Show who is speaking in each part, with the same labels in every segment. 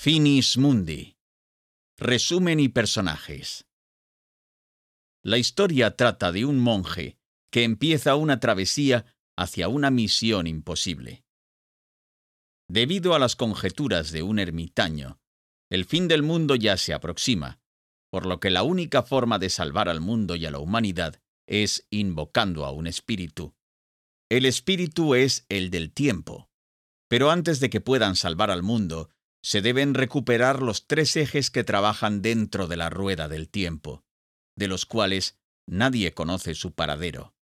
Speaker 1: Finis Mundi. Resumen y personajes. La historia trata de un monje que empieza una travesía hacia una misión imposible. Debido a las conjeturas de un ermitaño, el fin del mundo ya se aproxima, por lo que la única forma de salvar al mundo y a la humanidad es invocando a un espíritu. El espíritu es el del tiempo. Pero antes de que puedan salvar al mundo, se deben recuperar los tres ejes que trabajan dentro de la rueda del tiempo, de los cuales nadie conoce su paradero.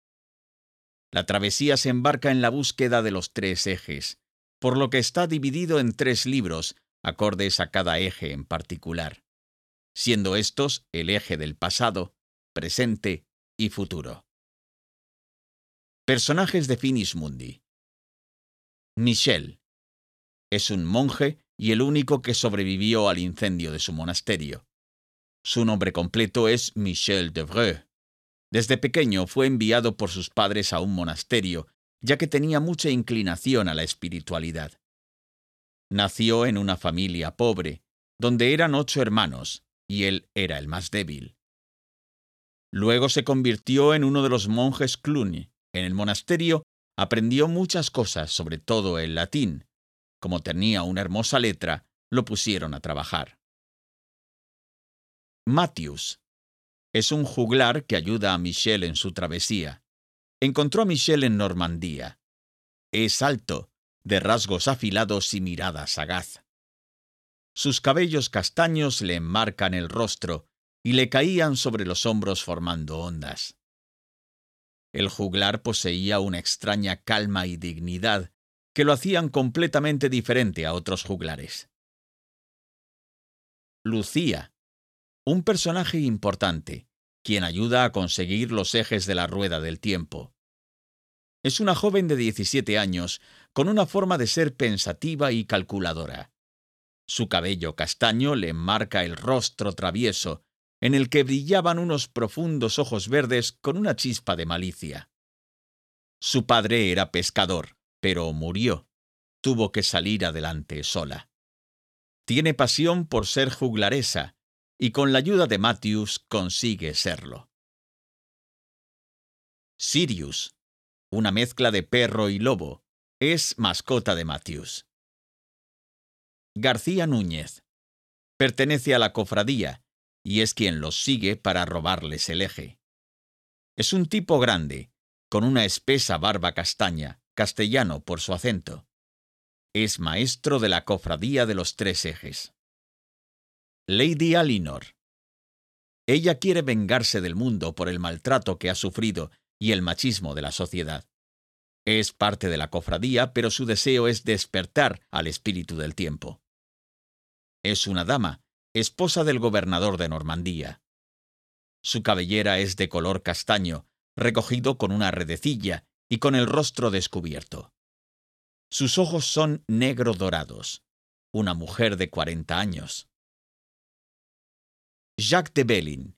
Speaker 1: La travesía se embarca en la búsqueda de los tres ejes, por lo que está dividido en tres libros, acordes a cada eje en particular, siendo estos el eje del pasado, presente y futuro. Personajes de Finis Mundi. Michel. Es un monje y el único que sobrevivió al incendio de su monasterio. Su nombre completo es Michel Devreux. Desde pequeño fue enviado por sus padres a un monasterio, ya que tenía mucha inclinación a la espiritualidad. Nació en una familia pobre, donde eran ocho hermanos, y él era el más débil. Luego se convirtió en uno de los monjes Cluny, en el monasterio aprendió muchas cosas, sobre todo el latín. Como tenía una hermosa letra, lo pusieron a trabajar. Matthews. Es un juglar que ayuda a Michel en su travesía. Encontró a Michel en Normandía. Es alto, de rasgos afilados y mirada sagaz. Sus cabellos castaños le enmarcan el rostro y le caían sobre los hombros formando ondas. El juglar poseía una extraña calma y dignidad que lo hacían completamente diferente a otros juglares. Lucía, un personaje importante, quien ayuda a conseguir los ejes de la rueda del tiempo. Es una joven de 17 años, con una forma de ser pensativa y calculadora. Su cabello castaño le marca el rostro travieso en el que brillaban unos profundos ojos verdes con una chispa de malicia. Su padre era pescador, pero murió. Tuvo que salir adelante sola. Tiene pasión por ser juglaresa, y con la ayuda de Matthews consigue serlo. Sirius, una mezcla de perro y lobo, es mascota de Matthews. García Núñez. Pertenece a la cofradía y es quien los sigue para robarles el eje. Es un tipo grande, con una espesa barba castaña, castellano por su acento. Es maestro de la cofradía de los tres ejes. Lady Alinor. Ella quiere vengarse del mundo por el maltrato que ha sufrido y el machismo de la sociedad. Es parte de la cofradía, pero su deseo es despertar al espíritu del tiempo. Es una dama, esposa del gobernador de Normandía. Su cabellera es de color castaño, recogido con una redecilla y con el rostro descubierto. Sus ojos son negro dorados. Una mujer de 40 años. Jacques de Bellin,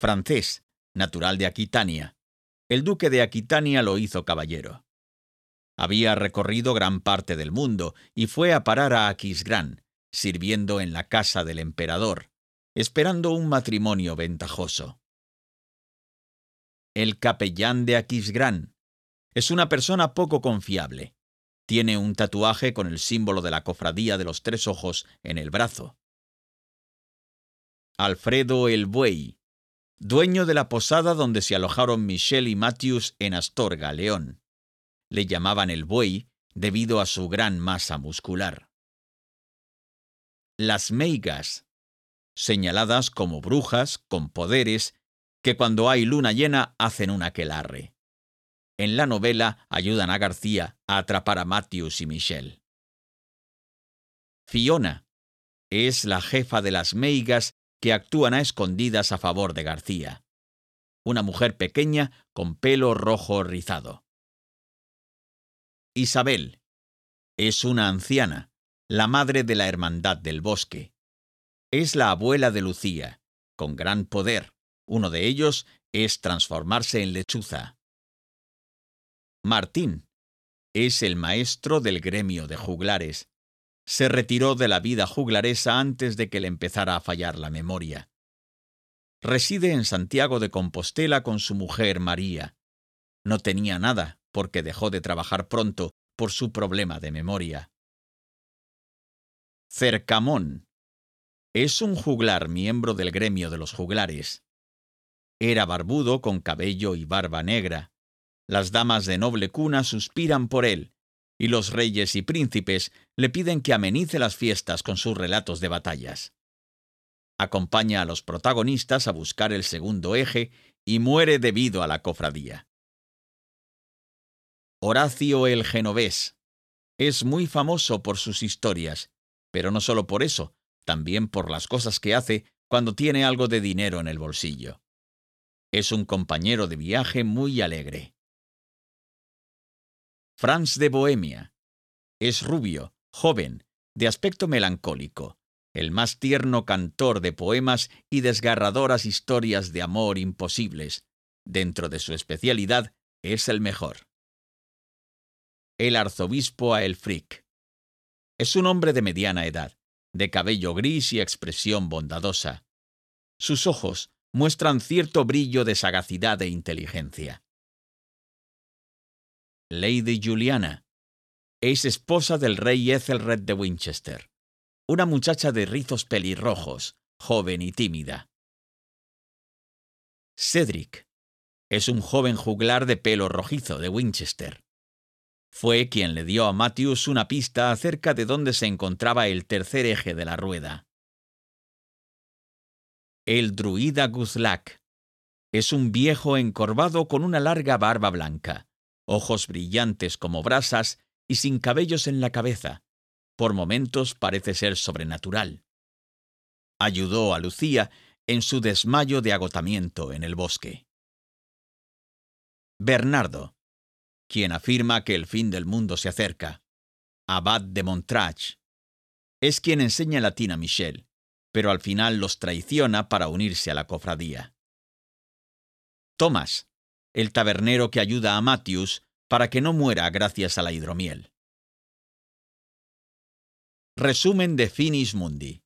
Speaker 1: francés, natural de Aquitania. El duque de Aquitania lo hizo caballero. Había recorrido gran parte del mundo y fue a parar a Aquisgrán, sirviendo en la casa del emperador, esperando un matrimonio ventajoso. El capellán de Aquisgrán es una persona poco confiable. Tiene un tatuaje con el símbolo de la cofradía de los tres ojos en el brazo. Alfredo el Buey, dueño de la posada donde se alojaron Michel y Matthews en Astorga, León. Le llamaban el Buey debido a su gran masa muscular las meigas, señaladas como brujas con poderes que cuando hay luna llena hacen un aquelarre. En la novela ayudan a García a atrapar a Matthews y Michelle. Fiona es la jefa de las meigas que actúan a escondidas a favor de García. Una mujer pequeña con pelo rojo rizado. Isabel es una anciana la madre de la Hermandad del Bosque. Es la abuela de Lucía, con gran poder. Uno de ellos es transformarse en lechuza. Martín es el maestro del gremio de juglares. se retiró de la vida juglaresa antes de que le empezara a fallar la memoria. Reside en Santiago de Compostela con su mujer María. No tenía nada porque dejó de trabajar pronto por su problema de memoria. Cercamón. Es un juglar miembro del gremio de los juglares. Era barbudo con cabello y barba negra. Las damas de noble cuna suspiran por él, y los reyes y príncipes le piden que amenice las fiestas con sus relatos de batallas. Acompaña a los protagonistas a buscar el segundo eje y muere debido a la cofradía. Horacio el Genovés. Es muy famoso por sus historias, pero no solo por eso, también por las cosas que hace cuando tiene algo de dinero en el bolsillo. Es un compañero de viaje muy alegre. Franz de Bohemia. Es rubio, joven, de aspecto melancólico, el más tierno cantor de poemas y desgarradoras historias de amor imposibles. Dentro de su especialidad, es el mejor. El arzobispo Aelfric. Es un hombre de mediana edad, de cabello gris y expresión bondadosa. Sus ojos muestran cierto brillo de sagacidad e inteligencia. Lady Juliana. Es esposa del rey Ethelred de Winchester, una muchacha de rizos pelirrojos, joven y tímida. Cedric. Es un joven juglar de pelo rojizo de Winchester. Fue quien le dio a Matthews una pista acerca de dónde se encontraba el tercer eje de la rueda. El druida Guzlak. Es un viejo encorvado con una larga barba blanca ojos brillantes como brasas y sin cabellos en la cabeza. Por momentos parece ser sobrenatural. Ayudó a Lucía en su desmayo de agotamiento en el bosque. Bernardo, quien afirma que el fin del mundo se acerca. Abad de Montrach. Es quien enseña latín a Michel, pero al final los traiciona para unirse a la cofradía. Tomás, el tabernero que ayuda a Matthews para que no muera gracias a la hidromiel. Resumen de Finis Mundi.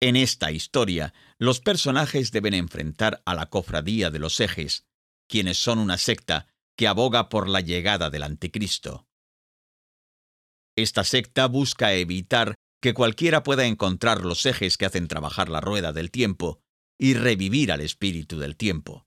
Speaker 1: En esta historia, los personajes deben enfrentar a la cofradía de los ejes, quienes son una secta que aboga por la llegada del anticristo. Esta secta busca evitar que cualquiera pueda encontrar los ejes que hacen trabajar la rueda del tiempo y revivir al espíritu del tiempo.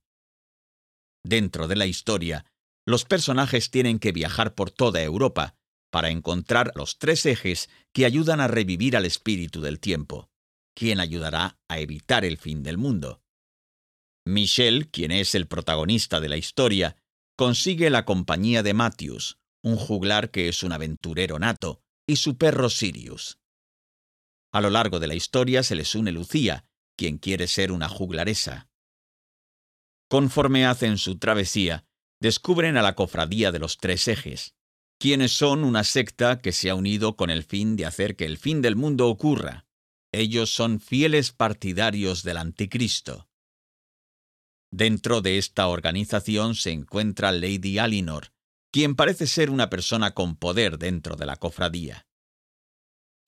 Speaker 1: Dentro de la historia, los personajes tienen que viajar por toda Europa para encontrar los tres ejes que ayudan a revivir al espíritu del tiempo, quien ayudará a evitar el fin del mundo. Michel, quien es el protagonista de la historia, consigue la compañía de Matthews, un juglar que es un aventurero nato, y su perro Sirius. A lo largo de la historia se les une Lucía, quien quiere ser una juglaresa. Conforme hacen su travesía, descubren a la Cofradía de los Tres Ejes, quienes son una secta que se ha unido con el fin de hacer que el fin del mundo ocurra. Ellos son fieles partidarios del Anticristo. Dentro de esta organización se encuentra Lady Alinor, quien parece ser una persona con poder dentro de la cofradía.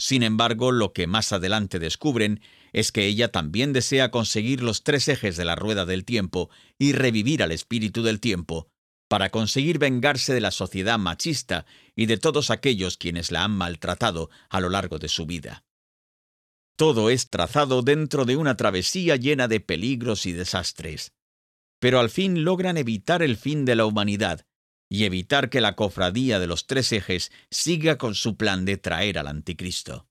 Speaker 1: Sin embargo, lo que más adelante descubren es que ella también desea conseguir los tres ejes de la rueda del tiempo y revivir al espíritu del tiempo para conseguir vengarse de la sociedad machista y de todos aquellos quienes la han maltratado a lo largo de su vida. Todo es trazado dentro de una travesía llena de peligros y desastres. Pero al fin logran evitar el fin de la humanidad y evitar que la cofradía de los tres ejes siga con su plan de traer al anticristo.